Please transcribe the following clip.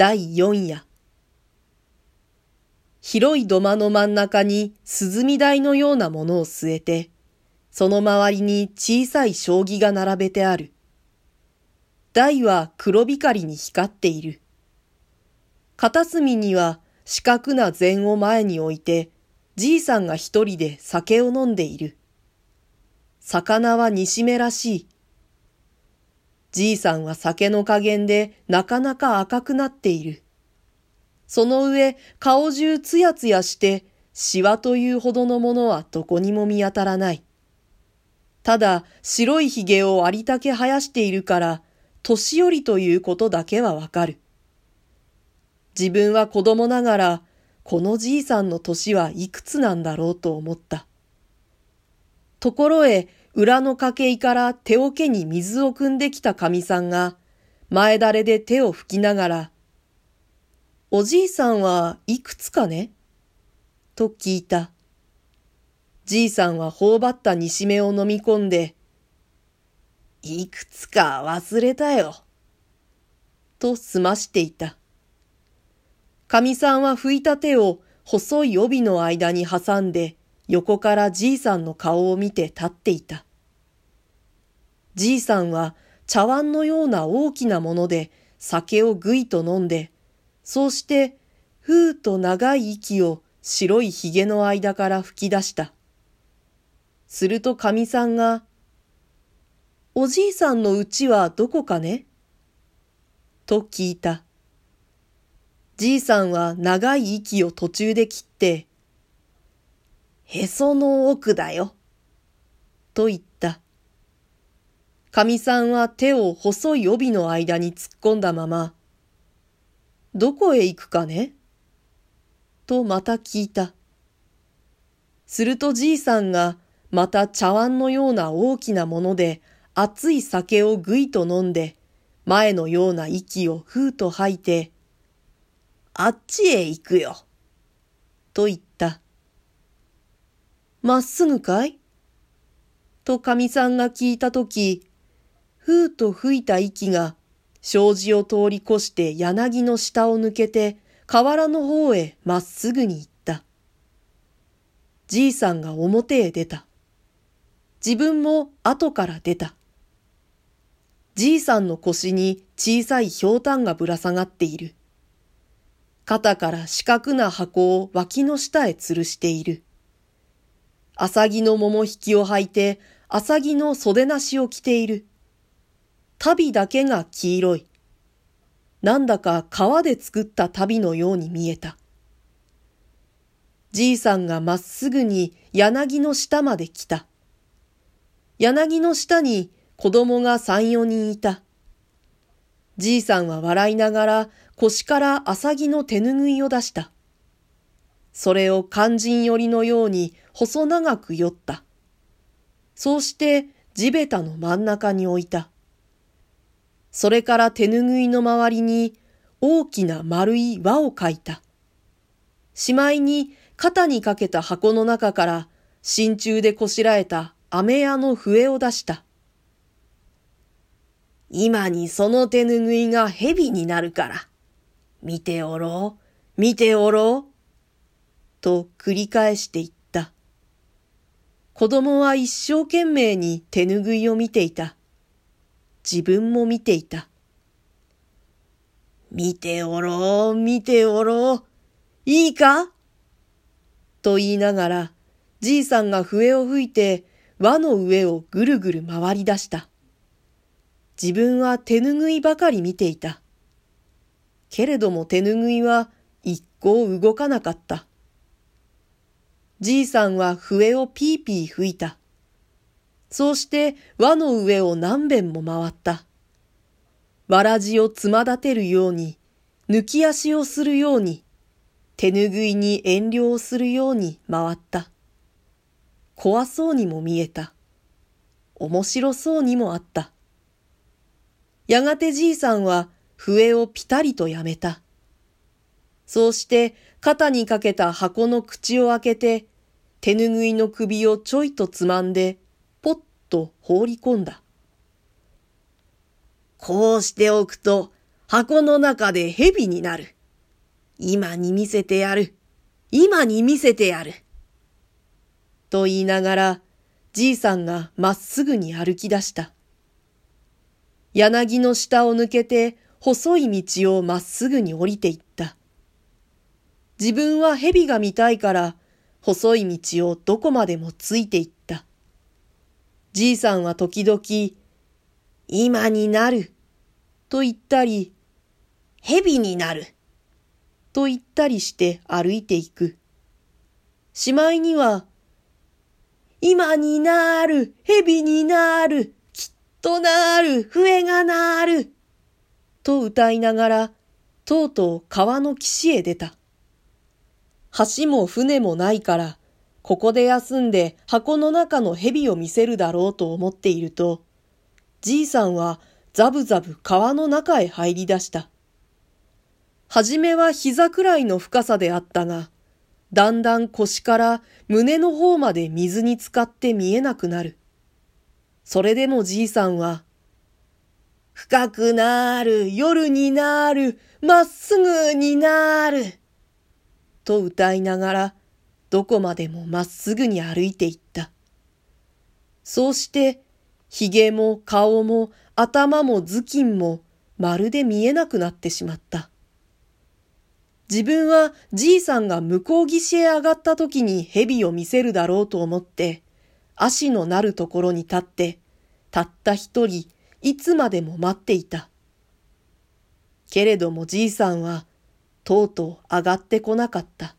第四夜。広い土間の真ん中に涼み台のようなものを据えて、その周りに小さい将棋が並べてある。台は黒光りに光っている。片隅には四角な禅を前に置いて、じいさんが一人で酒を飲んでいる。魚は煮しめらしい。じいさんは酒の加減でなかなか赤くなっている。その上、顔中つやつやして、シワというほどのものはどこにも見当たらない。ただ、白い髭をありたけ生やしているから、年寄りということだけはわかる。自分は子供ながら、このじいさんの年はいくつなんだろうと思った。ところへ、裏の家計から手桶に水を汲んできた神さんが、前だれで手を拭きながら、おじいさんはいくつかね？と聞いた。じいさんは頬張った煮しめを飲み込んで、いくつか忘れたよ。と済ましていた。かみさんは拭いた手を細い帯の間に挟んで、横からじいさんの顔を見て立っていた。じいさんは茶碗のような大きなもので酒をぐいと飲んで、そうして、ふーと長い息を白いひげの間から吹き出した。するとかみさんが、おじいさんのうちはどこかね？と聞いた。じいさんは長い息を途中で切って、へその奥だよ。と言った。かみさんは手を細い帯の間に突っ込んだまま、どこへ行くかね？とまた聞いた。するとじいさんがまた茶碗のような大きなもので熱い酒をぐいと飲んで前のような息をふうと吐いて、あっちへ行くよ。と言った。まっすぐかい？とかみさんが聞いたとき、ふうと吹いた息が障子を通り越して柳の下を抜けて河原の方へまっすぐに行った。じいさんが表へ出た。自分も後から出た。じいさんの腰に小さいひょうたんがぶら下がっている。肩から四角な箱を脇の下へ吊るしている。アサギの桃引きを履いて、アサギの袖なしを着ている。旅だけが黄色い。なんだか川で作った旅のように見えた。じいさんがまっすぐに柳の下まで来た。柳の下に子供が三四人いた。じいさんは笑いながら腰から浅木の手ぬぐいを出した。それを肝心寄りのように細長く酔った。そうして地べたの真ん中に置いた。それから手ぬぐいの周りに大きな丸い輪を描いた。しまいに肩にかけた箱の中から真鍮でこしらえた飴屋の笛を出した。今にその手ぬぐいが蛇になるから、見ておろう、見ておろう、と繰り返して言った。子供は一生懸命に手ぬぐいを見ていた。自分も見ていた。見ておろう、見ておろう。いいか？と言いながら、じいさんが笛を吹いて輪の上をぐるぐる回り出した。自分は手ぬぐいばかり見ていた。けれども手ぬぐいは一向動かなかった。じいさんは笛をピーピー吹いた。そうして輪の上を何遍も回った。わらじをつま立てるように、抜き足をするように、手ぬぐいに遠慮をするように回った。怖そうにも見えた。面白そうにもあった。やがてじいさんは笛をぴたりとやめた。そうして肩にかけた箱の口を開けて、手ぬぐいの首をちょいとつまんでと放り込んだ。こうしておくと、箱の中で蛇になる。今に見せてやる。今に見せてやる。と言いながら、じいさんがまっすぐに歩き出した。柳の下を抜けて細い道をまっすぐに降りていった。自分は蛇が見たいから細い道をどこまでもついていった。じいさんは時々、今になると言ったり、蛇になると言ったりして歩いていく。しまいには、今になる、蛇になる、きっとなる、笛がなる、と歌いながら、とうとう川の岸へ出た。橋も船もないから、ここで休んで箱の中の蛇を見せるだろうと思っていると、じいさんはザブザブ川の中へ入り出した。はじめは膝くらいの深さであったが、だんだん腰から胸の方まで水に浸かって見えなくなる。それでもじいさんは、深くなる、夜になる、まっすぐになる。と歌いながら、どこまでもまっすぐに歩いていった。そうして、髭も顔も頭も頭巾もまるで見えなくなってしまった。自分はじいさんが向こう岸へ上がった時に蛇を見せるだろうと思って、足のなるところに立って、たった一人、いつまでも待っていた。けれどもじいさんは、とうとう上がってこなかった。